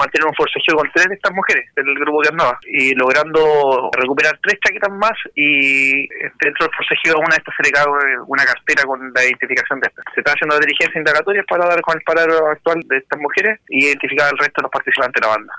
mantener un forcejeo con tres de estas mujeres del grupo que andaba y logrando recuperar tres chaquetas más y dentro del forcejeo a una de estas se le cae una cartera con la identificación de estas. Se está haciendo diligencia indagatoria para dar con el paradero actual de estas mujeres y identificar al resto de los participantes de la banda.